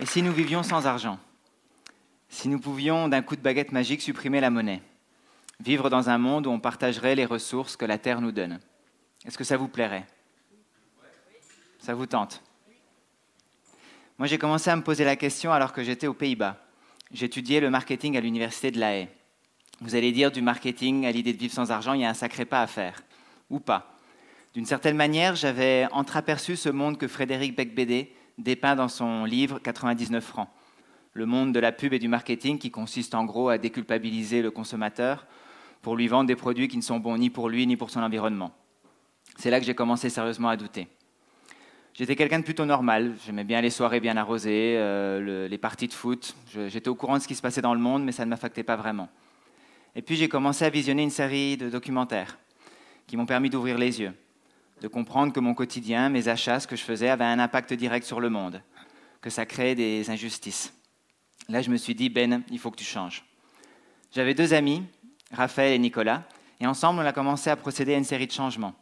Et si nous vivions sans argent? Si nous pouvions d'un coup de baguette magique supprimer la monnaie? Vivre dans un monde où on partagerait les ressources que la Terre nous donne Est-ce que ça vous plairait? Ça vous tente? Moi j'ai commencé à me poser la question alors que j'étais aux Pays-Bas. J'étudiais le marketing à l'université de La Haye. Vous allez dire du marketing à l'idée de vivre sans argent, il y a un sacré pas à faire. Ou pas. D'une certaine manière, j'avais entreaperçu ce monde que Frédéric Becbédé dépeint dans son livre 99 francs. Le monde de la pub et du marketing qui consiste en gros à déculpabiliser le consommateur pour lui vendre des produits qui ne sont bons ni pour lui ni pour son environnement. C'est là que j'ai commencé sérieusement à douter. J'étais quelqu'un de plutôt normal, j'aimais bien les soirées bien arrosées, euh, les parties de foot, j'étais au courant de ce qui se passait dans le monde, mais ça ne m'affectait pas vraiment. Et puis j'ai commencé à visionner une série de documentaires qui m'ont permis d'ouvrir les yeux de comprendre que mon quotidien, mes achats, ce que je faisais, avaient un impact direct sur le monde, que ça créait des injustices. Là, je me suis dit, Ben, il faut que tu changes. J'avais deux amis, Raphaël et Nicolas, et ensemble, on a commencé à procéder à une série de changements.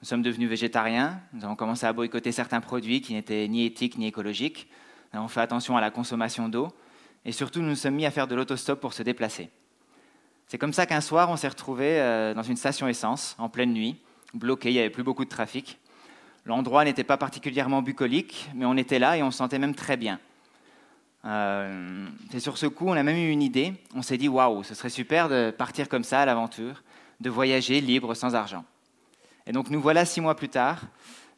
Nous sommes devenus végétariens, nous avons commencé à boycotter certains produits qui n'étaient ni éthiques ni écologiques, nous avons fait attention à la consommation d'eau, et surtout, nous nous sommes mis à faire de l'autostop pour se déplacer. C'est comme ça qu'un soir, on s'est retrouvés euh, dans une station essence, en pleine nuit, bloqué, il n'y avait plus beaucoup de trafic. L'endroit n'était pas particulièrement bucolique, mais on était là et on se sentait même très bien. Euh, c'est sur ce coup, on a même eu une idée. On s'est dit waouh, ce serait super de partir comme ça à l'aventure, de voyager libre sans argent. Et donc nous voilà six mois plus tard.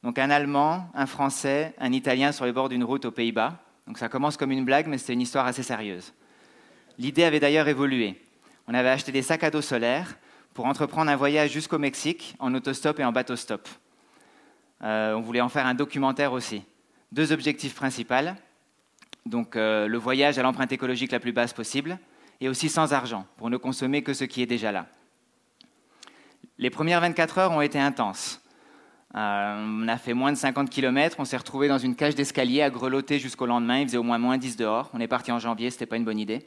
Donc un Allemand, un Français, un Italien sur les bords d'une route aux Pays-Bas. Donc ça commence comme une blague, mais c'était une histoire assez sérieuse. L'idée avait d'ailleurs évolué. On avait acheté des sacs à dos solaires pour entreprendre un voyage jusqu'au Mexique en autostop et en bateau-stop. Euh, on voulait en faire un documentaire aussi. Deux objectifs principaux. Donc euh, le voyage à l'empreinte écologique la plus basse possible et aussi sans argent pour ne consommer que ce qui est déjà là. Les premières 24 heures ont été intenses. Euh, on a fait moins de 50 km, on s'est retrouvé dans une cage d'escalier à grelotter jusqu'au lendemain, il faisait au moins moins 10 dehors. On est parti en janvier, ce n'était pas une bonne idée.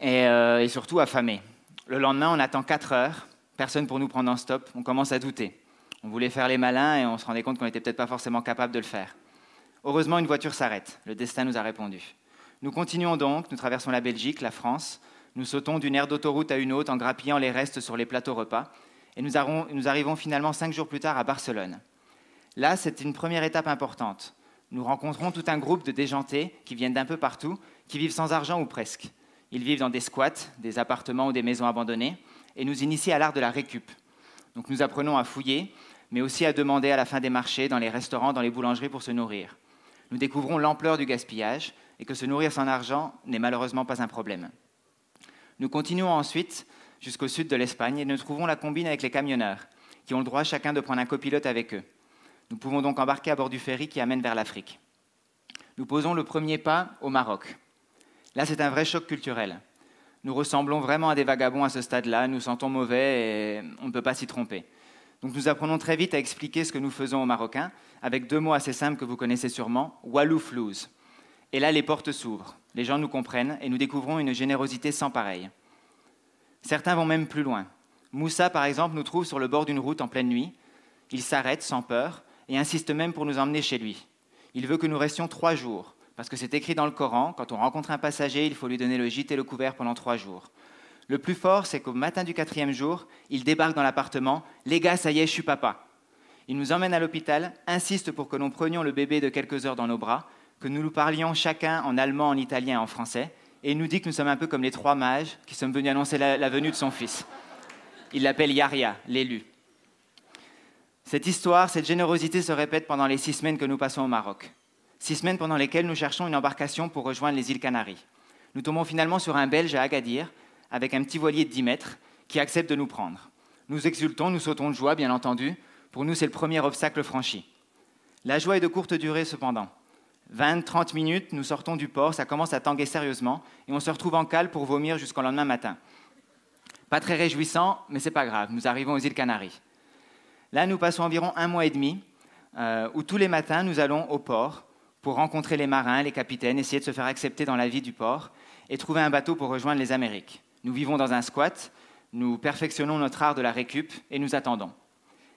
Et, et surtout affamé. Le lendemain, on attend 4 heures, personne pour nous prendre en stop, on commence à douter. On voulait faire les malins et on se rendait compte qu'on n'était peut-être pas forcément capable de le faire. Heureusement, une voiture s'arrête. Le destin nous a répondu. Nous continuons donc, nous traversons la Belgique, la France, nous sautons d'une aire d'autoroute à une autre en grappillant les restes sur les plateaux repas, et nous, arrivons finalement cinq jours plus tard à Barcelone. Là, c'est une première étape importante. Nous rencontrons tout un groupe de déjantés qui viennent d'un peu partout, qui vivent sans argent ou presque. Ils vivent dans des squats, des appartements ou des maisons abandonnées, et nous initient à l'art de la récup. Nous apprenons à fouiller, mais aussi à demander à la fin des marchés, dans les restaurants, dans les boulangeries pour se nourrir. Nous découvrons l'ampleur du gaspillage et que se nourrir sans argent n'est malheureusement pas un problème. Nous continuons ensuite jusqu'au sud de l'Espagne et nous trouvons la combine avec les camionneurs, qui ont le droit chacun de prendre un copilote avec eux. Nous pouvons donc embarquer à bord du ferry qui amène vers l'Afrique. Nous posons le premier pas au Maroc. Là, c'est un vrai choc culturel. Nous ressemblons vraiment à des vagabonds à ce stade-là, nous sentons mauvais et on ne peut pas s'y tromper. Donc nous apprenons très vite à expliquer ce que nous faisons aux Marocains avec deux mots assez simples que vous connaissez sûrement, walou flouz. Et là, les portes s'ouvrent, les gens nous comprennent et nous découvrons une générosité sans pareille. Certains vont même plus loin. Moussa, par exemple, nous trouve sur le bord d'une route en pleine nuit. Il s'arrête sans peur et insiste même pour nous emmener chez lui. Il veut que nous restions trois jours, parce que c'est écrit dans le Coran, quand on rencontre un passager, il faut lui donner le gîte et le couvert pendant trois jours. Le plus fort, c'est qu'au matin du quatrième jour, il débarque dans l'appartement. Les gars, ça y est, je suis papa. Il nous emmène à l'hôpital, insiste pour que l'on prenions le bébé de quelques heures dans nos bras, que nous nous parlions chacun en allemand, en italien et en français, et il nous dit que nous sommes un peu comme les trois mages qui sommes venus annoncer la, la venue de son fils. Il l'appelle Yaria, l'élu. Cette histoire, cette générosité se répète pendant les six semaines que nous passons au Maroc six semaines pendant lesquelles nous cherchons une embarcation pour rejoindre les îles Canaries. Nous tombons finalement sur un Belge à Agadir, avec un petit voilier de 10 mètres, qui accepte de nous prendre. Nous exultons, nous sautons de joie, bien entendu. Pour nous, c'est le premier obstacle franchi. La joie est de courte durée, cependant. 20-30 minutes, nous sortons du port, ça commence à tanguer sérieusement, et on se retrouve en cale pour vomir jusqu'au lendemain matin. Pas très réjouissant, mais c'est pas grave, nous arrivons aux îles Canaries. Là, nous passons environ un mois et demi, euh, où tous les matins, nous allons au port, pour rencontrer les marins, les capitaines, essayer de se faire accepter dans la vie du port et trouver un bateau pour rejoindre les Amériques. Nous vivons dans un squat, nous perfectionnons notre art de la récup et nous attendons.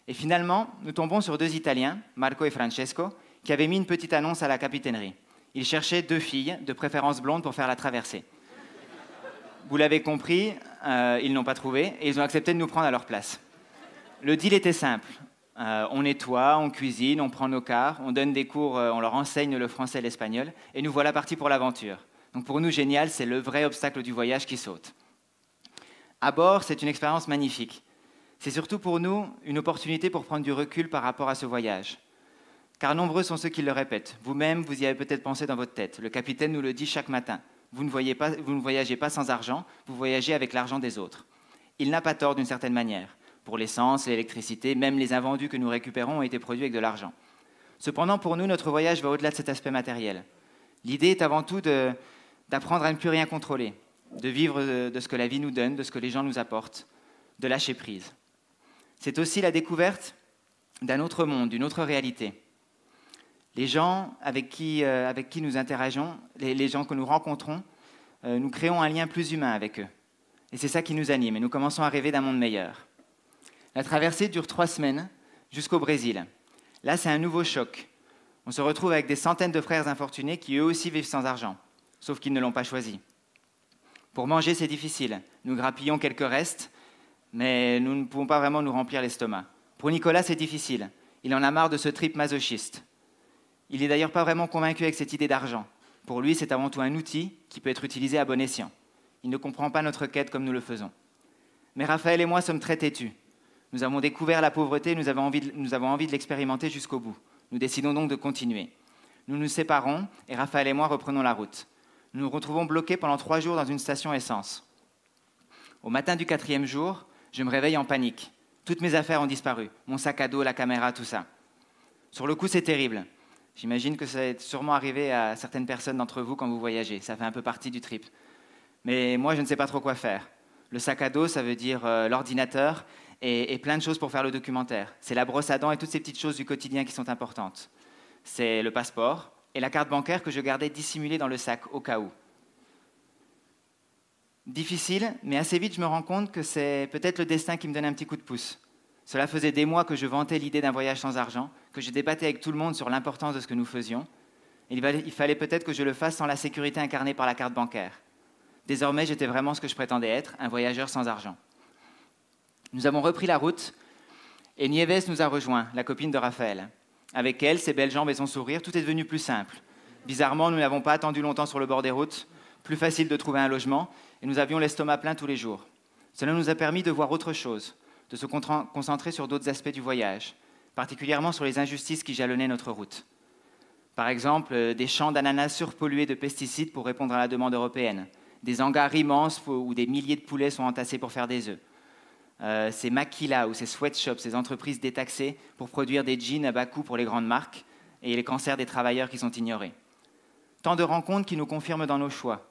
Et finalement, nous tombons sur deux Italiens, Marco et Francesco, qui avait mis une petite annonce à la capitainerie. Il cherchait deux filles, de préférence blondes, pour faire la traversée. Vous l'avez compris, euh, ils n'ont pas trouvé et ils ont accepté de nous prendre à leur place. Le deal était simple. Euh, on nettoie, on cuisine, on prend nos cars, on donne des cours, euh, on leur enseigne le français et l'espagnol, et nous voilà partis pour l'aventure. Donc pour nous, génial, c'est le vrai obstacle du voyage qui saute. À bord, c'est une expérience magnifique. C'est surtout pour nous une opportunité pour prendre du recul par rapport à ce voyage. Car nombreux sont ceux qui le répètent. Vous-même, vous y avez peut-être pensé dans votre tête. Le capitaine nous le dit chaque matin. Vous ne, voyagez pas sans argent, vous voyagez avec l'argent des autres. Il n'a pas tort d'une certaine manière. Pour l'essence, l'électricité, même les invendus que nous récupérons ont été produits avec de l'argent. Cependant, pour nous, notre voyage va au-delà de cet aspect matériel. L'idée est avant tout d'apprendre à ne plus rien contrôler, de vivre de ce que la vie nous donne, de ce que les gens nous apportent, de lâcher prise. C'est aussi la découverte d'un autre monde, d'une autre réalité. Les gens avec qui, euh, nous interageons, les, gens que nous rencontrons, euh, nous créons un lien plus humain avec eux. Et c'est ça qui nous anime, et nous commençons à rêver d'un monde meilleur. La traversée dure trois semaines jusqu'au Brésil. Là, c'est un nouveau choc. On se retrouve avec des centaines de frères infortunés qui eux aussi vivent sans argent, sauf qu'ils ne l'ont pas choisi. Pour manger, c'est difficile. Nous grappillons quelques restes, mais nous ne pouvons pas vraiment nous remplir l'estomac. Pour Nicolas, c'est difficile. Il en a marre de ce trip masochiste. Il n'est d'ailleurs pas vraiment convaincu avec cette idée d'argent. Pour lui, c'est avant tout un outil qui peut être utilisé à bon escient. Il ne comprend pas notre quête comme nous le faisons. Mais Raphaël et moi sommes très têtus. Nous avons découvert la pauvreté, nous avons envie de, l'expérimenter jusqu'au bout. Nous décidons donc de continuer. Nous nous séparons et Raphaël et moi reprenons la route. Nous nous retrouvons bloqués pendant trois jours dans une station essence. Au matin du quatrième jour, je me réveille en panique. Toutes mes affaires ont disparu, mon sac à dos, la caméra, tout ça. Sur le coup, c'est terrible. J'imagine que ça est sûrement arrivé à certaines personnes d'entre vous quand vous voyagez. Ça fait un peu partie du trip. Mais moi, je ne sais pas trop quoi faire. Le sac à dos, ça veut dire euh, l'ordinateur et, plein de choses pour faire le documentaire. C'est la brosse à dents et toutes ces petites choses du quotidien qui sont importantes. C'est le passeport et la carte bancaire que je gardais dissimulée dans le sac au cas où. Difficile, mais assez vite je me rends compte que c'est peut-être le destin qui me donne un petit coup de pouce. Cela faisait des mois que je vantais l'idée d'un voyage sans argent, que je débattais avec tout le monde sur l'importance de ce que nous faisions. Il fallait peut-être que je le fasse sans la sécurité incarnée par la carte bancaire. Désormais, j'étais vraiment ce que je prétendais être, un voyageur sans argent. Nous avons repris la route et Nieves nous a rejoints, la copine de Raphaël. Avec elle, ses belles jambes et son sourire, tout est devenu plus simple. Bizarrement, nous n'avons pas attendu longtemps sur le bord des routes, plus facile de trouver un logement, et nous avions l'estomac plein tous les jours. Cela nous a permis de voir autre chose, de se concentrer sur d'autres aspects du voyage, particulièrement sur les injustices qui jalonnaient notre route. Par exemple, euh, des champs d'ananas surpollués de pesticides pour répondre à la demande européenne, des hangars immenses où des milliers de poulets sont entassés pour faire des œufs, euh, ces maquilas ou ces sweatshops, ces entreprises détaxées pour produire des jeans à bas coût pour les grandes marques et les cancers des travailleurs qui sont ignorés. Tant de rencontres qui nous confirment dans nos choix.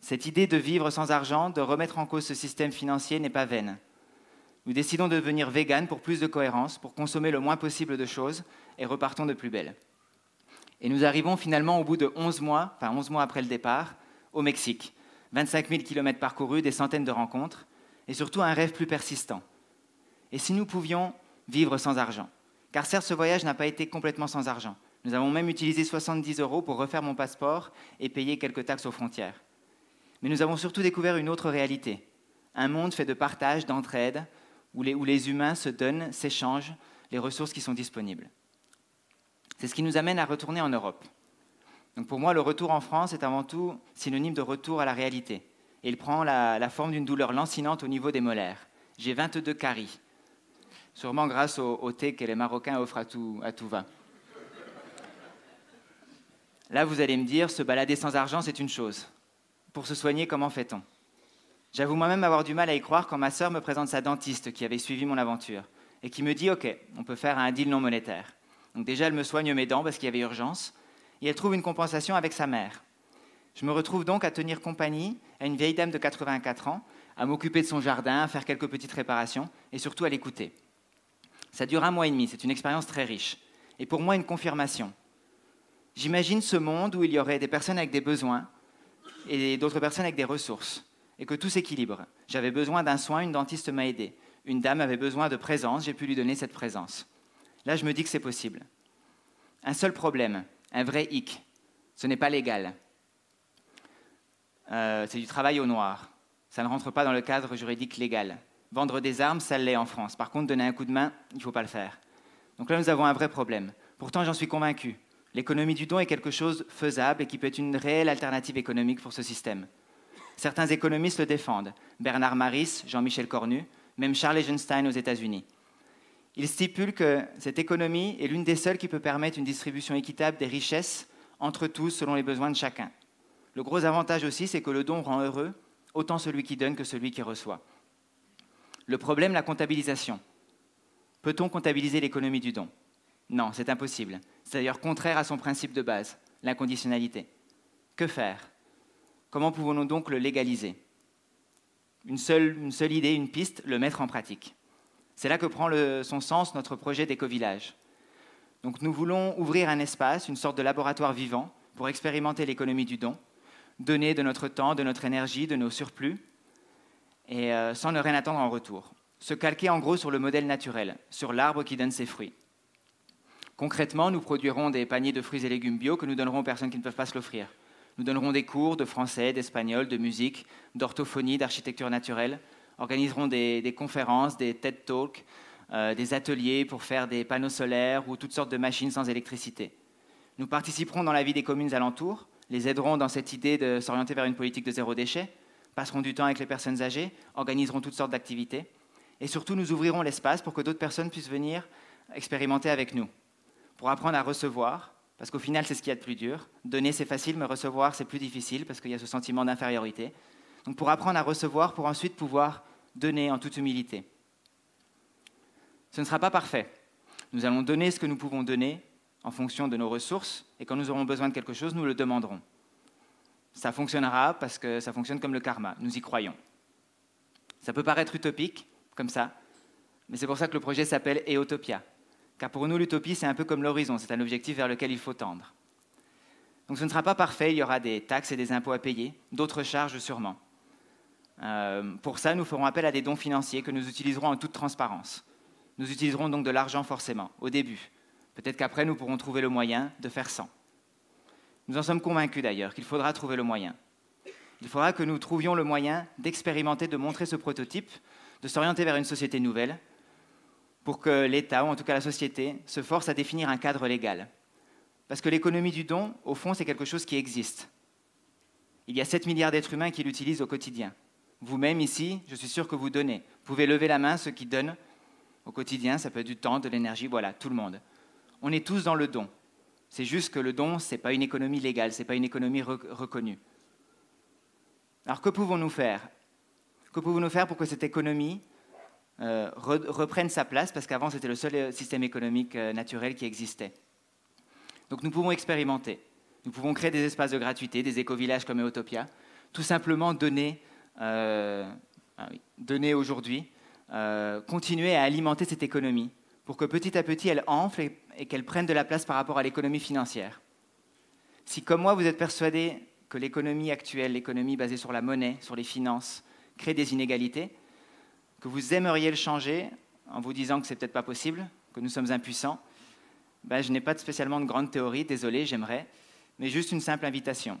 Cette idée de vivre sans argent, de remettre en cause ce système financier n'est pas vaine. Nous décidons de devenir vegan pour plus de cohérence, pour consommer le moins possible de choses et repartons de plus belle. Et nous arrivons finalement au bout de 11 mois, enfin 11 mois après le départ, au Mexique. 25 000 kilomètres parcourus, des centaines de rencontres et surtout un rêve plus persistant. Et si nous pouvions vivre sans argent? Car certes, ce voyage n'a pas été complètement sans argent. Nous avons même utilisé 70 euros pour refaire mon passeport et payer quelques taxes aux frontières. Mais nous avons surtout découvert une autre réalité, un monde fait de partage, d'entraide, où les, humains se donnent, s'échangent les ressources qui sont disponibles. C'est ce qui nous amène à retourner en Europe. Donc pour moi, le retour en France est avant tout synonyme de retour à la réalité. Et il prend la, forme d'une douleur lancinante au niveau des molaires. J'ai 22 caries, sûrement grâce au, thé que les Marocains offrent à tout, à tout. Là, vous allez me dire, se balader sans argent, c'est une chose. Pour se soigner, comment fait-on? J'avoue moi-même avoir du mal à y croire quand ma sœur me présente sa dentiste qui avait suivi mon aventure et qui me dit Ok, on peut faire un deal non monétaire. Donc déjà, elle me soigne mes dents parce qu'il y avait urgence et elle trouve une compensation avec sa mère. Je me retrouve donc à tenir compagnie à une vieille dame de 84 ans, à m'occuper de son jardin, à faire quelques petites réparations et surtout à l'écouter. Ça dure un mois et demi, c'est une expérience très riche. Et pour moi, une confirmation. J'imagine ce monde où il y aurait des personnes avec des besoins et d'autres personnes avec des ressources et que tout s'équilibre. J'avais besoin d'un soin, une dentiste m'a aidé. Une dame avait besoin de présence, j'ai pu lui donner cette présence. Là, je me dis que c'est possible. Un seul problème, un vrai hic. Ce n'est pas légal. Euh, c'est du travail au noir. Ça ne rentre pas dans le cadre juridique légal. Vendre des armes, ça l'est en France. Par contre, donner un coup de main, il ne faut pas le faire. Donc là, nous avons un vrai problème. Pourtant, j'en suis convaincu. L'économie du don est quelque chose faisable et qui peut être une réelle alternative économique pour ce système. Certains économistes le défendent. Bernard Maris, Jean-Michel Cornu, même Charles Eisenstein aux États-Unis. Ils stipulent que cette économie est l'une des seules qui peut permettre une distribution équitable des richesses entre tous selon les besoins de chacun. Le gros avantage aussi, c'est que le don rend heureux autant celui qui donne que celui qui reçoit. Le problème, la comptabilisation. Peut-on comptabiliser l'économie du don? Non, c'est impossible. C'est d'ailleurs contraire à son principe de base, l'inconditionnalité. Que faire? Comment pouvons-nous donc le légaliser? Une seule, idée, une piste, le mettre en pratique. C'est là que prend son sens notre projet d'éco-village. Donc nous voulons ouvrir un espace, une sorte de laboratoire vivant, pour expérimenter l'économie du don, donner de notre temps, de notre énergie, de nos surplus, et euh, sans ne rien attendre en retour. Se calquer en gros sur le modèle naturel, sur l'arbre qui donne ses fruits. Concrètement, nous produirons des paniers de fruits et légumes bio que nous donnerons aux personnes qui ne peuvent pas se l'offrir. Nous donnerons des cours de français, d'espagnol, de musique, d'orthophonie, d'architecture naturelle, organiserons des, conférences, des TED Talks, euh, des ateliers pour faire des panneaux solaires ou toutes sortes de machines sans électricité. Nous participerons dans la vie des communes alentours, les aiderons dans cette idée de s'orienter vers une politique de zéro déchet, passerons du temps avec les personnes âgées, organiserons toutes sortes d'activités, et surtout nous ouvrirons l'espace pour que d'autres personnes puissent venir expérimenter avec nous, pour apprendre à recevoir, parce qu'au final c'est ce qu'il y a de plus dur. Donner c'est facile, mais recevoir c'est plus difficile, parce qu'il y a ce sentiment d'infériorité. Donc pour apprendre à recevoir, pour ensuite pouvoir donner en toute humilité. Ce ne sera pas parfait. Nous allons donner ce que nous pouvons donner en fonction de nos ressources, et quand nous aurons besoin de quelque chose, nous le demanderons. Ça fonctionnera parce que ça fonctionne comme le karma, nous y croyons. Ça peut paraître utopique, comme ça, mais c'est pour ça que le projet s'appelle Eotopia. Car pour nous, l'utopie, c'est un peu comme l'horizon, c'est un objectif vers lequel il faut tendre. Donc ce ne sera pas parfait, il y aura des taxes et des impôts à payer, d'autres charges sûrement. Euh, pour ça, nous ferons appel à des dons financiers que nous utiliserons en toute transparence. Nous utiliserons donc de l'argent forcément, au début. Peut-être qu'après, nous pourrons trouver le moyen de faire sans. Nous en sommes convaincus d'ailleurs qu'il faudra trouver le moyen. Il faudra que nous trouvions le moyen d'expérimenter, de montrer ce prototype, de s'orienter vers une société nouvelle, pour que l'État, ou en tout cas la société, se force à définir un cadre légal. Parce que l'économie du don, au fond, c'est quelque chose qui existe. Il y a 7 milliards d'êtres humains qui l'utilisent au quotidien. Vous-même ici, je suis sûr que vous donnez. Vous pouvez lever la main, ceux qui donnent au quotidien, ça peut être du temps, de l'énergie, voilà, tout le monde. On est tous dans le don. C'est juste que le don, ce n'est pas une économie légale, ce n'est pas une économie reconnue. Alors que pouvons-nous faire? Que pouvons-nous faire pour que cette économie euh, reprenne sa place? Parce qu'avant, c'était le seul euh, système économique euh, naturel qui existait. Donc nous pouvons expérimenter. Nous pouvons créer des espaces de gratuité, des éco-villages comme Eutopia, tout simplement donner ah donner aujourd'hui, continuer à alimenter cette économie pour que petit à petit elle enfle qu'elle prenne de la place par rapport à l'économie financière. Si comme moi vous êtes persuadé que l'économie actuelle, l'économie basée sur la monnaie, sur les finances, crée des inégalités, que vous aimeriez le changer en vous disant que c'est peut-être pas possible, que nous sommes impuissants, ben, je n'ai pas spécialement de grande théorie, désolé, j'aimerais, mais juste une simple invitation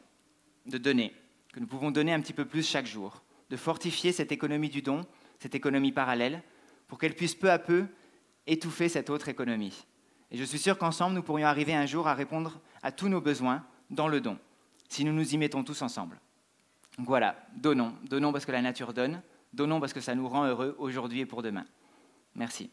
de donner, que nous pouvons donner un petit peu plus chaque jour, de fortifier cette économie du don, cette économie parallèle, pour qu'elle puisse peu à peu étouffer cette autre économie. Et je suis sûr qu'ensemble, nous pourrions arriver un jour à répondre à tous nos besoins dans le don, si nous nous y mettons tous ensemble. Voilà, donnons. Donnons parce que la nature donne, donnons parce que ça nous rend heureux aujourd'hui et pour demain. Merci.